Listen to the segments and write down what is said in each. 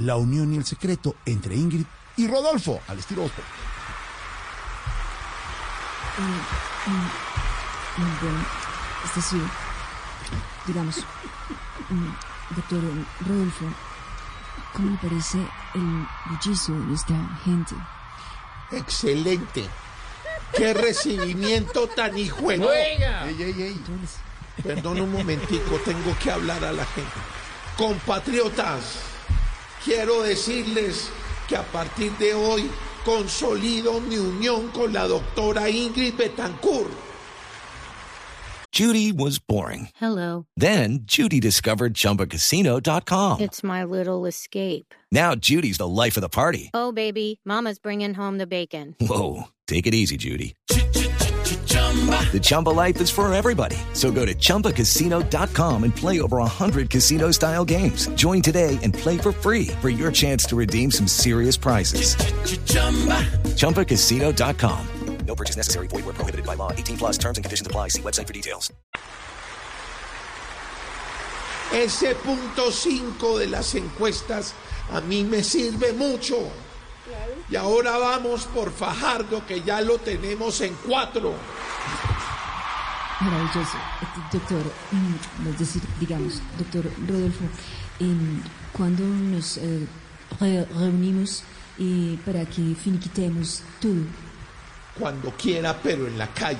La unión y el secreto entre Ingrid y Rodolfo, al estilo Oscar. Bueno, es decir, digamos, mm, doctor Rodolfo, ¿cómo le parece el bullicio de esta gente? Excelente. Qué recibimiento tan hijuelo. Ey, ey, ey. Perdón un momentico, tengo que hablar a la gente. Compatriotas, quiero decirles que a partir de hoy consolido mi unión con la doctora Ingrid Betancourt. Judy was boring. Hello. Then Judy discovered ChumbaCasino.com. It's my little escape. Now Judy's the life of the party. Oh, baby, Mama's bringing home the bacon. Whoa, take it easy, Judy. The Chumba life is for everybody. So go to ChumbaCasino.com and play over 100 casino style games. Join today and play for free for your chance to redeem some serious prizes. ChumbaCasino.com. No purchase necessary. Void where prohibited by law. 18 plus terms and conditions apply. See website for details. Ese punto 5 de las encuestas a mí me sirve mucho. Y ahora vamos por Fajardo, que ya lo tenemos en 4. Maravilloso. Este, Doctor, mm, es decir, digamos, doctor Rodolfo, em, cuando nos eh, re- reunimos eh, para que finiquitemos todo? Cuando quiera, pero en la calle.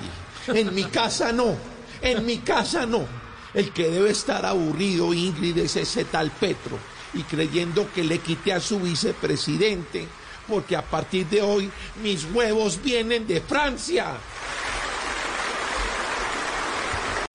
En mi casa no. En mi casa no. El que debe estar aburrido, Ingrid, es ese tal Petro. Y creyendo que le quité a su vicepresidente, porque a partir de hoy mis huevos vienen de Francia.